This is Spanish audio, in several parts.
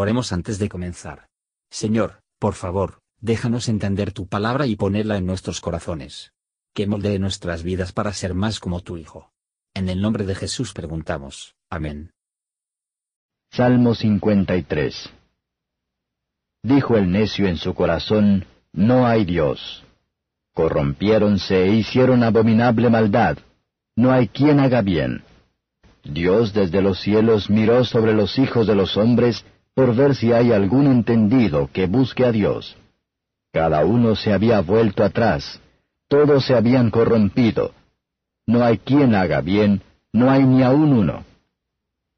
Oremos antes de comenzar. Señor, por favor, déjanos entender tu palabra y ponerla en nuestros corazones. Que moldee nuestras vidas para ser más como tu Hijo. En el nombre de Jesús preguntamos. Amén. Salmo 53 Dijo el necio en su corazón, No hay Dios. Corrompiéronse e hicieron abominable maldad. No hay quien haga bien. Dios desde los cielos miró sobre los hijos de los hombres por ver si hay algún entendido que busque a Dios. Cada uno se había vuelto atrás, todos se habían corrompido. No hay quien haga bien, no hay ni aun uno.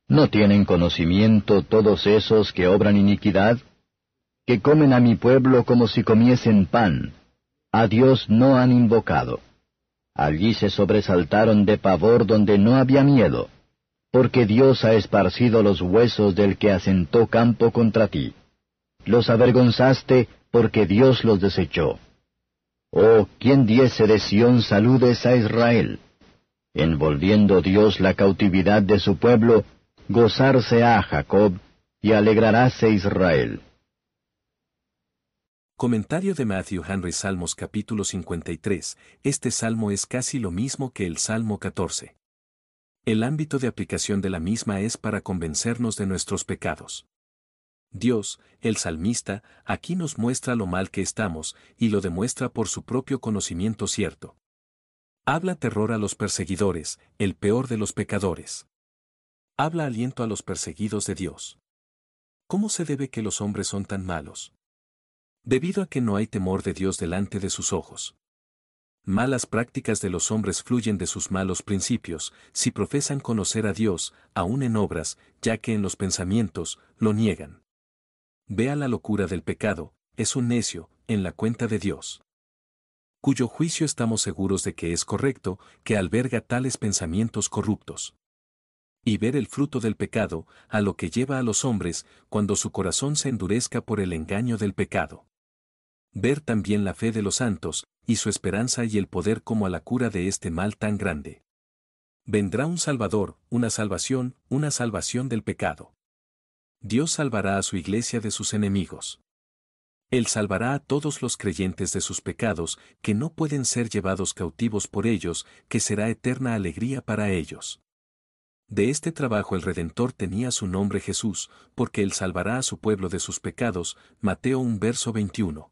¿No tienen conocimiento todos esos que obran iniquidad? Que comen a mi pueblo como si comiesen pan. A Dios no han invocado. Allí se sobresaltaron de pavor donde no había miedo porque Dios ha esparcido los huesos del que asentó campo contra ti. Los avergonzaste porque Dios los desechó. Oh, ¿quién diese de Sión saludes a Israel? Envolviendo Dios la cautividad de su pueblo, gozarse a Jacob y alegraráse Israel. Comentario de Matthew Henry Salmos capítulo 53. Este salmo es casi lo mismo que el Salmo 14. El ámbito de aplicación de la misma es para convencernos de nuestros pecados. Dios, el salmista, aquí nos muestra lo mal que estamos, y lo demuestra por su propio conocimiento cierto. Habla terror a los perseguidores, el peor de los pecadores. Habla aliento a los perseguidos de Dios. ¿Cómo se debe que los hombres son tan malos? Debido a que no hay temor de Dios delante de sus ojos. Malas prácticas de los hombres fluyen de sus malos principios, si profesan conocer a Dios, aún en obras, ya que en los pensamientos, lo niegan. Vea la locura del pecado, es un necio, en la cuenta de Dios. Cuyo juicio estamos seguros de que es correcto, que alberga tales pensamientos corruptos. Y ver el fruto del pecado, a lo que lleva a los hombres, cuando su corazón se endurezca por el engaño del pecado. Ver también la fe de los santos, y su esperanza y el poder como a la cura de este mal tan grande. Vendrá un Salvador, una salvación, una salvación del pecado. Dios salvará a su iglesia de sus enemigos. Él salvará a todos los creyentes de sus pecados, que no pueden ser llevados cautivos por ellos, que será eterna alegría para ellos. De este trabajo el Redentor tenía su nombre Jesús, porque Él salvará a su pueblo de sus pecados, Mateo 1 verso 21.